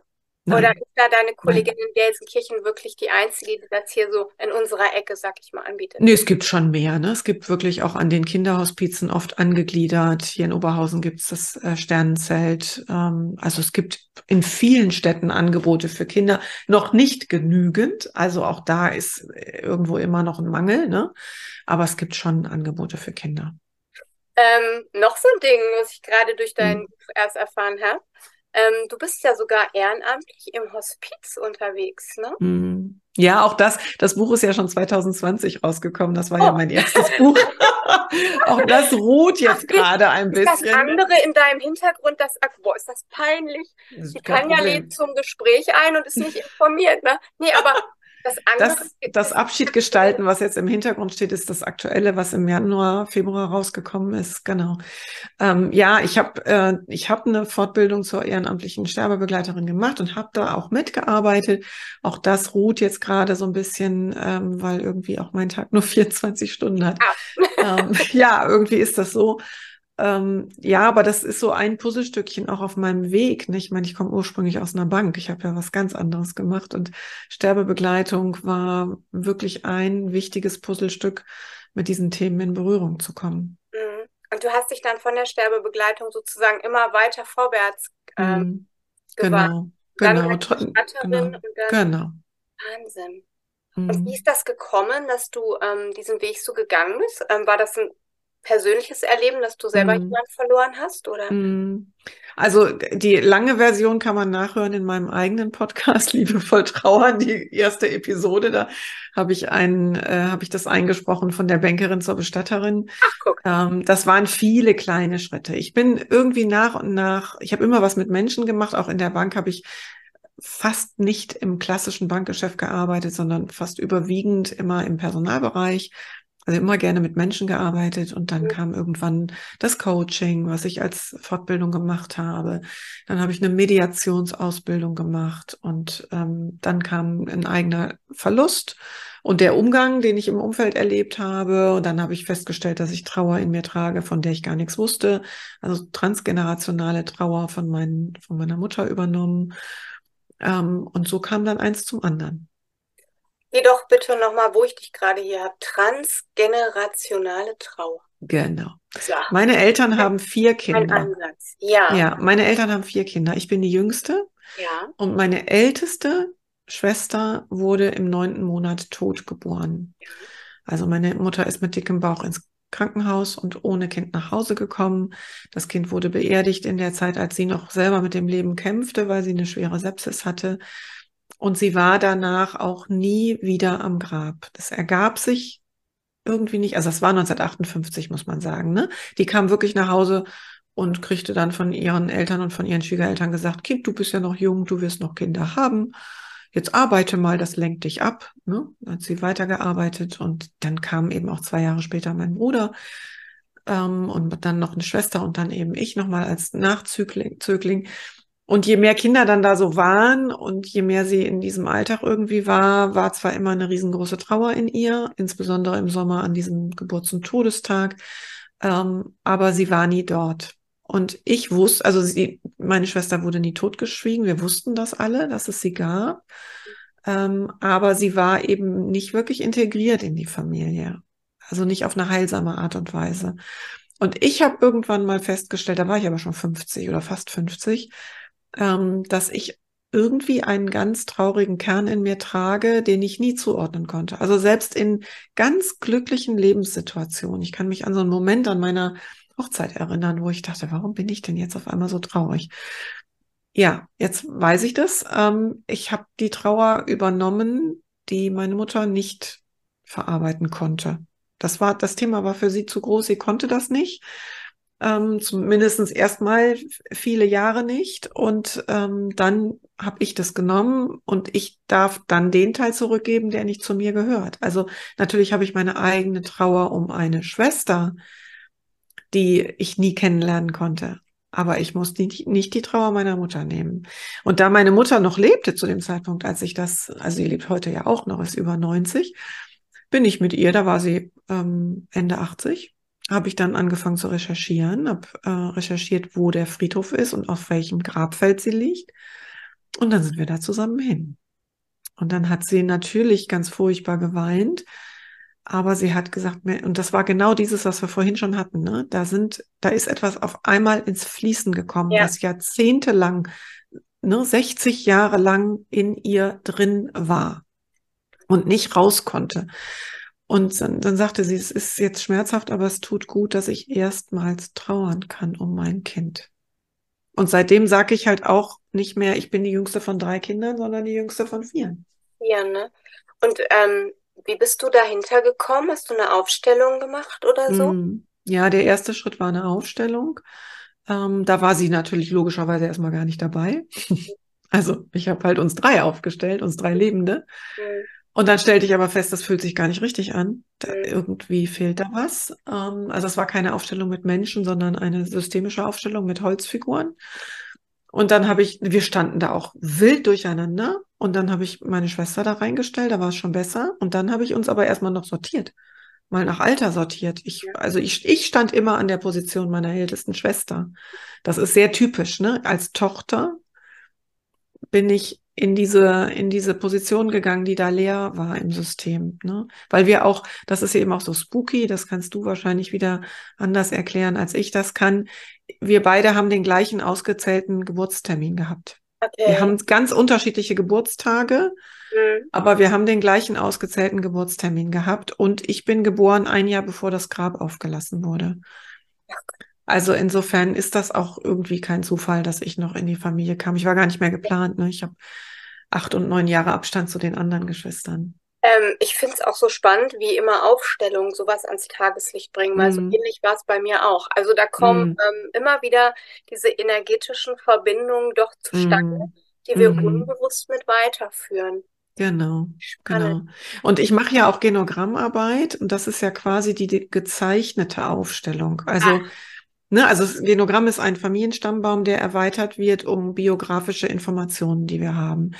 Nein. Oder ist da deine Kollegin Nein. in Gelsenkirchen wirklich die einzige, die das hier so in unserer Ecke, sag ich mal, anbietet? Nee, es gibt schon mehr. Ne? Es gibt wirklich auch an den Kinderhospizen oft angegliedert. Hier in Oberhausen gibt es das äh, Sternenzelt. Ähm, also es gibt in vielen Städten Angebote für Kinder. Noch nicht genügend. Also auch da ist äh, irgendwo immer noch ein Mangel. Ne? Aber es gibt schon Angebote für Kinder. Ähm, noch so ein Ding, was ich gerade durch dein hm. Buch erst erfahren habe. Ähm, du bist ja sogar ehrenamtlich im Hospiz unterwegs, ne? Mhm. Ja, auch das, das Buch ist ja schon 2020 rausgekommen. Das war oh. ja mein erstes Buch. auch das ruht jetzt gerade ein bisschen. Ist das andere in deinem Hintergrund, das, boah, ist das peinlich? Sie kann ja lädt zum Gespräch ein und ist nicht informiert, ne? Nee, aber das, das, das Abschied gestalten, was jetzt im Hintergrund steht, ist das Aktuelle, was im Januar, Februar rausgekommen ist. Genau. Ähm, ja, ich habe äh, ich eine Fortbildung zur ehrenamtlichen Sterbebegleiterin gemacht und habe da auch mitgearbeitet. Auch das ruht jetzt gerade so ein bisschen, ähm, weil irgendwie auch mein Tag nur 24 Stunden hat. Ah. ähm, ja, irgendwie ist das so. Ähm, ja, aber das ist so ein Puzzlestückchen auch auf meinem Weg. Ne? Ich meine, ich komme ursprünglich aus einer Bank. Ich habe ja was ganz anderes gemacht und Sterbebegleitung war wirklich ein wichtiges Puzzlestück, mit diesen Themen in Berührung zu kommen. Mhm. Und du hast dich dann von der Sterbebegleitung sozusagen immer weiter vorwärts ähm, mhm. Genau, genau, genau, genau. Wahnsinn. Mhm. Und wie ist das gekommen, dass du ähm, diesen Weg so gegangen bist? Ähm, war das ein persönliches Erleben, dass du selber mm. jemanden verloren hast, oder? Mm. Also die lange Version kann man nachhören in meinem eigenen Podcast Liebevoll Trauern, die erste Episode. Da habe ich einen, äh, habe ich das eingesprochen von der Bankerin zur Bestatterin. Ach, guck. Ähm, das waren viele kleine Schritte. Ich bin irgendwie nach und nach. Ich habe immer was mit Menschen gemacht. Auch in der Bank habe ich fast nicht im klassischen Bankgeschäft gearbeitet, sondern fast überwiegend immer im Personalbereich also immer gerne mit Menschen gearbeitet und dann mhm. kam irgendwann das Coaching, was ich als Fortbildung gemacht habe. Dann habe ich eine Mediationsausbildung gemacht und ähm, dann kam ein eigener Verlust und der Umgang, den ich im Umfeld erlebt habe. Und dann habe ich festgestellt, dass ich Trauer in mir trage, von der ich gar nichts wusste. Also transgenerationale Trauer von, meinen, von meiner Mutter übernommen. Ähm, und so kam dann eins zum anderen. Geh doch bitte nochmal, wo ich dich gerade hier habe. Transgenerationale Trauer. Genau. So. Meine Eltern haben vier Kinder. Ein Ansatz. Ja. Ja, meine Eltern haben vier Kinder. Ich bin die jüngste. Ja. Und meine älteste Schwester wurde im neunten Monat tot geboren. Ja. Also meine Mutter ist mit dickem Bauch ins Krankenhaus und ohne Kind nach Hause gekommen. Das Kind wurde beerdigt in der Zeit, als sie noch selber mit dem Leben kämpfte, weil sie eine schwere Sepsis hatte. Und sie war danach auch nie wieder am Grab. Das ergab sich irgendwie nicht. Also das war 1958, muss man sagen. Ne? Die kam wirklich nach Hause und kriegte dann von ihren Eltern und von ihren Schwiegereltern gesagt, Kind, du bist ja noch jung, du wirst noch Kinder haben. Jetzt arbeite mal, das lenkt dich ab. Ne? Dann hat sie weitergearbeitet und dann kam eben auch zwei Jahre später mein Bruder ähm, und dann noch eine Schwester und dann eben ich nochmal als Nachzögling. Und je mehr Kinder dann da so waren und je mehr sie in diesem Alltag irgendwie war, war zwar immer eine riesengroße Trauer in ihr, insbesondere im Sommer an diesem Geburts- und Todestag, ähm, aber sie war nie dort. Und ich wusste, also sie, meine Schwester wurde nie totgeschwiegen, wir wussten das alle, dass es sie gab, ähm, aber sie war eben nicht wirklich integriert in die Familie, also nicht auf eine heilsame Art und Weise. Und ich habe irgendwann mal festgestellt, da war ich aber schon 50 oder fast 50, ähm, dass ich irgendwie einen ganz traurigen Kern in mir trage, den ich nie zuordnen konnte. Also selbst in ganz glücklichen Lebenssituationen. Ich kann mich an so einen Moment an meiner Hochzeit erinnern, wo ich dachte, warum bin ich denn jetzt auf einmal so traurig? Ja, jetzt weiß ich das. Ähm, ich habe die Trauer übernommen, die meine Mutter nicht verarbeiten konnte. Das war, das Thema war für sie zu groß. Sie konnte das nicht. Ähm, zumindest erstmal viele Jahre nicht. Und ähm, dann habe ich das genommen und ich darf dann den Teil zurückgeben, der nicht zu mir gehört. Also natürlich habe ich meine eigene Trauer um eine Schwester, die ich nie kennenlernen konnte. Aber ich muss nicht, nicht die Trauer meiner Mutter nehmen. Und da meine Mutter noch lebte zu dem Zeitpunkt, als ich das, also sie lebt heute ja auch noch, ist über 90, bin ich mit ihr, da war sie ähm, Ende 80, habe ich dann angefangen zu recherchieren, habe äh, recherchiert, wo der Friedhof ist und auf welchem Grabfeld sie liegt. Und dann sind wir da zusammen hin. Und dann hat sie natürlich ganz furchtbar geweint aber sie hat gesagt, und das war genau dieses, was wir vorhin schon hatten, ne? Da sind, da ist etwas auf einmal ins Fließen gekommen, ja. was jahrzehntelang, ne, 60 Jahre lang in ihr drin war und nicht raus konnte. Und dann, dann sagte sie, es ist jetzt schmerzhaft, aber es tut gut, dass ich erstmals trauern kann um mein Kind. Und seitdem sage ich halt auch nicht mehr, ich bin die jüngste von drei Kindern, sondern die jüngste von vier. Ja, ne? Und ähm, wie bist du dahinter gekommen? Hast du eine Aufstellung gemacht oder so? Mm, ja, der erste Schritt war eine Aufstellung. Ähm, da war sie natürlich logischerweise erstmal gar nicht dabei. also ich habe halt uns drei aufgestellt, uns drei Lebende. Mhm. Und dann stellte ich aber fest, das fühlt sich gar nicht richtig an. Da, mhm. Irgendwie fehlt da was. Ähm, also es war keine Aufstellung mit Menschen, sondern eine systemische Aufstellung mit Holzfiguren. Und dann habe ich, wir standen da auch wild durcheinander. Und dann habe ich meine Schwester da reingestellt, da war es schon besser. Und dann habe ich uns aber erstmal noch sortiert. Mal nach Alter sortiert. Ich, also ich, ich stand immer an der Position meiner ältesten Schwester. Das ist sehr typisch, ne? Als Tochter bin ich in diese, in diese Position gegangen, die da leer war im System. Ne? Weil wir auch, das ist eben auch so spooky, das kannst du wahrscheinlich wieder anders erklären, als ich das kann. Wir beide haben den gleichen ausgezählten Geburtstermin gehabt. Okay. Wir haben ganz unterschiedliche Geburtstage, mhm. aber wir haben den gleichen ausgezählten Geburtstermin gehabt und ich bin geboren ein Jahr bevor das Grab aufgelassen wurde. Also insofern ist das auch irgendwie kein Zufall, dass ich noch in die Familie kam. Ich war gar nicht mehr geplant. Ne? Ich habe acht und neun Jahre Abstand zu den anderen Geschwistern. Ähm, ich finde es auch so spannend, wie immer Aufstellungen sowas ans Tageslicht bringen, weil mm. so mhm. ähnlich war es bei mir auch. Also da kommen mm. ähm, immer wieder diese energetischen Verbindungen doch zustande, mm. die wir -hmm. unbewusst mit weiterführen. Genau, Spannend. genau. Und ich mache ja auch Genogrammarbeit und das ist ja quasi die, die gezeichnete Aufstellung. Also Ach Ne, also das Genogramm ist ein Familienstammbaum, der erweitert wird um biografische Informationen, die wir haben.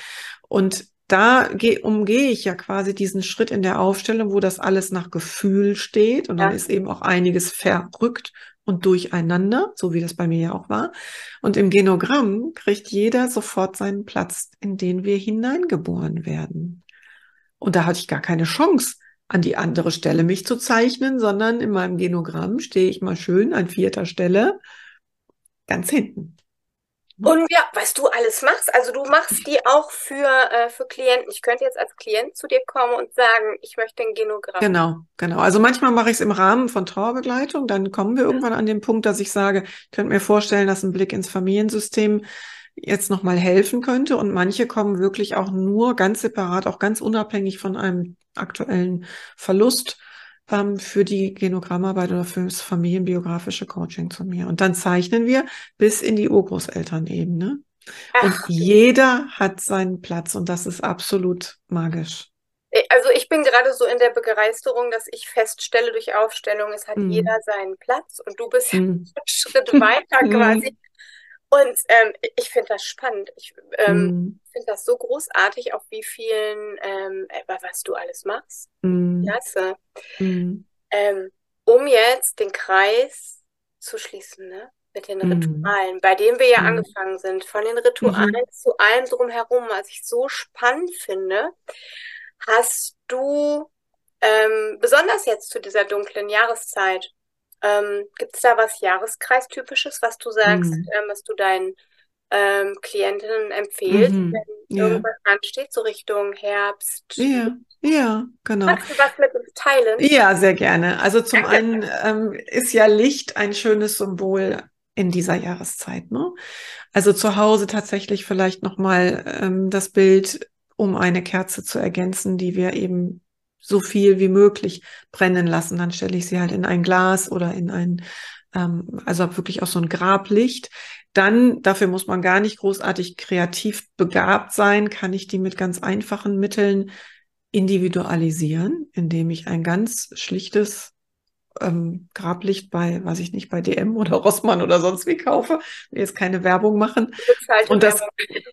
Und da umgehe ich ja quasi diesen Schritt in der Aufstellung, wo das alles nach Gefühl steht. Und dann ja. ist eben auch einiges verrückt und durcheinander, so wie das bei mir ja auch war. Und im Genogramm kriegt jeder sofort seinen Platz, in den wir hineingeboren werden. Und da hatte ich gar keine Chance, an die andere Stelle mich zu zeichnen, sondern in meinem Genogramm stehe ich mal schön an vierter Stelle ganz hinten. Und ja, was du alles machst, also du machst die auch für, äh, für Klienten. Ich könnte jetzt als Klient zu dir kommen und sagen, ich möchte ein Genogramm. Genau, genau. Also manchmal mache ich es im Rahmen von Trauerbegleitung. Dann kommen wir irgendwann an den Punkt, dass ich sage, ich könnte mir vorstellen, dass ein Blick ins Familiensystem jetzt nochmal helfen könnte. Und manche kommen wirklich auch nur ganz separat, auch ganz unabhängig von einem aktuellen Verlust ähm, für die Genogrammarbeit oder für das familienbiografische Coaching zu mir. Und dann zeichnen wir bis in die Urgroßelternebene. Ach. Und jeder hat seinen Platz und das ist absolut magisch. Also ich bin gerade so in der Begeisterung, dass ich feststelle durch Aufstellung, es hat mm. jeder seinen Platz und du bist mm. einen Schritt weiter quasi. Und ähm, ich finde das spannend. Ich ähm, mm. finde das so großartig, auf wie vielen, ähm, äh, was du alles machst. Mm. Klasse. Mm. Ähm, um jetzt den Kreis zu schließen, ne? Mit den mm. Ritualen, bei denen wir ja mm. angefangen sind, von den Ritualen -hmm. zu allem drumherum, was ich so spannend finde, hast du ähm, besonders jetzt zu dieser dunklen Jahreszeit ähm, Gibt es da was Jahreskreistypisches, was du sagst, mhm. ähm, was du deinen ähm, Klientinnen empfehlt, mhm. wenn ja. irgendwas ansteht, so Richtung Herbst. Ja, ja, genau. Magst du was mit uns teilen? Ja, sehr gerne. Also zum Danke. einen ähm, ist ja Licht ein schönes Symbol in dieser Jahreszeit. Ne? Also zu Hause tatsächlich vielleicht nochmal ähm, das Bild, um eine Kerze zu ergänzen, die wir eben so viel wie möglich brennen lassen. Dann stelle ich sie halt in ein Glas oder in ein, ähm, also wirklich auch so ein Grablicht. Dann, dafür muss man gar nicht großartig kreativ begabt sein, kann ich die mit ganz einfachen Mitteln individualisieren, indem ich ein ganz schlichtes ähm, Grablicht bei, weiß ich nicht, bei DM oder Rossmann oder sonst wie kaufe, will jetzt keine Werbung machen. Und das,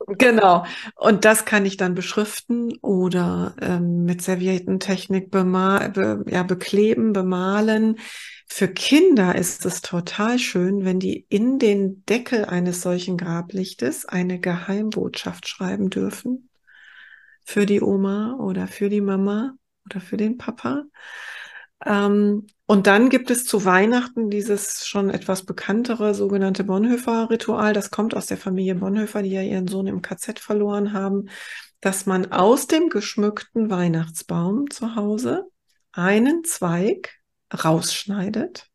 genau. Und das kann ich dann beschriften oder ähm, mit Serviettentechnik bemal, be, ja, bekleben, bemalen. Für Kinder ist es total schön, wenn die in den Deckel eines solchen Grablichtes eine Geheimbotschaft schreiben dürfen. Für die Oma oder für die Mama oder für den Papa. Ähm, und dann gibt es zu Weihnachten dieses schon etwas bekanntere sogenannte Bonhoeffer-Ritual. Das kommt aus der Familie Bonhoeffer, die ja ihren Sohn im KZ verloren haben, dass man aus dem geschmückten Weihnachtsbaum zu Hause einen Zweig rausschneidet.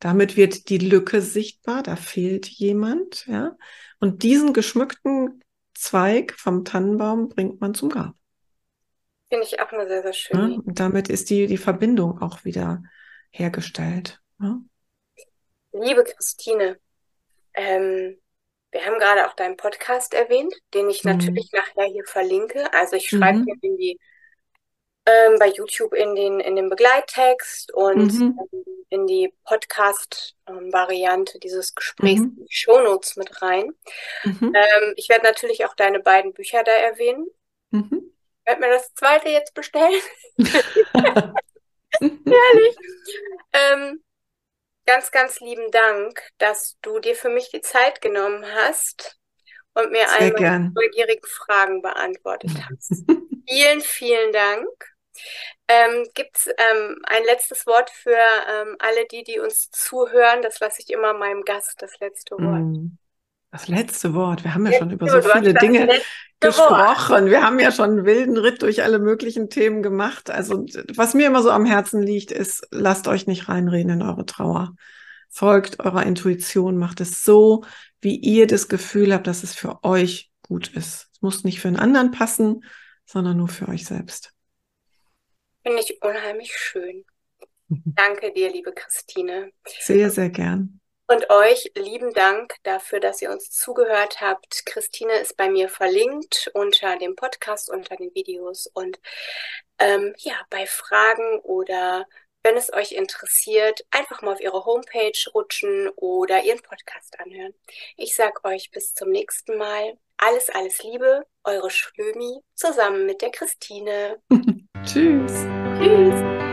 Damit wird die Lücke sichtbar, da fehlt jemand, ja. Und diesen geschmückten Zweig vom Tannenbaum bringt man zum Grab. Finde ich auch eine sehr, sehr schöne. Ja, und damit ist die, die Verbindung auch wieder hergestellt. Ja? Liebe Christine, ähm, wir haben gerade auch deinen Podcast erwähnt, den ich mhm. natürlich nachher hier verlinke. Also ich schreibe mhm. in die ähm, bei YouTube in den in den Begleittext und mhm. in die Podcast-Variante dieses Gesprächs mhm. die Shownotes mit rein. Mhm. Ähm, ich werde natürlich auch deine beiden Bücher da erwähnen. Mhm werde mir das zweite jetzt bestellen. Herrlich. Ähm, ganz, ganz lieben Dank, dass du dir für mich die Zeit genommen hast und mir Sehr meine neugierigen Fragen beantwortet hast. vielen, vielen Dank. Ähm, Gibt es ähm, ein letztes Wort für ähm, alle die, die uns zuhören? Das lasse ich immer meinem Gast das letzte Wort. Mm. Das letzte Wort. Wir haben ja schon über so viele Dinge gesprochen. Wir haben ja schon einen wilden Ritt durch alle möglichen Themen gemacht. Also was mir immer so am Herzen liegt, ist, lasst euch nicht reinreden in eure Trauer. Folgt eurer Intuition, macht es so, wie ihr das Gefühl habt, dass es für euch gut ist. Es muss nicht für einen anderen passen, sondern nur für euch selbst. Finde ich unheimlich schön. Danke dir, liebe Christine. Sehr, sehr gern. Und euch lieben Dank dafür, dass ihr uns zugehört habt. Christine ist bei mir verlinkt unter dem Podcast, unter den Videos. Und ähm, ja, bei Fragen oder wenn es euch interessiert, einfach mal auf ihre Homepage rutschen oder ihren Podcast anhören. Ich sage euch bis zum nächsten Mal. Alles, alles Liebe, eure Schlömi zusammen mit der Christine. Tschüss. Tschüss.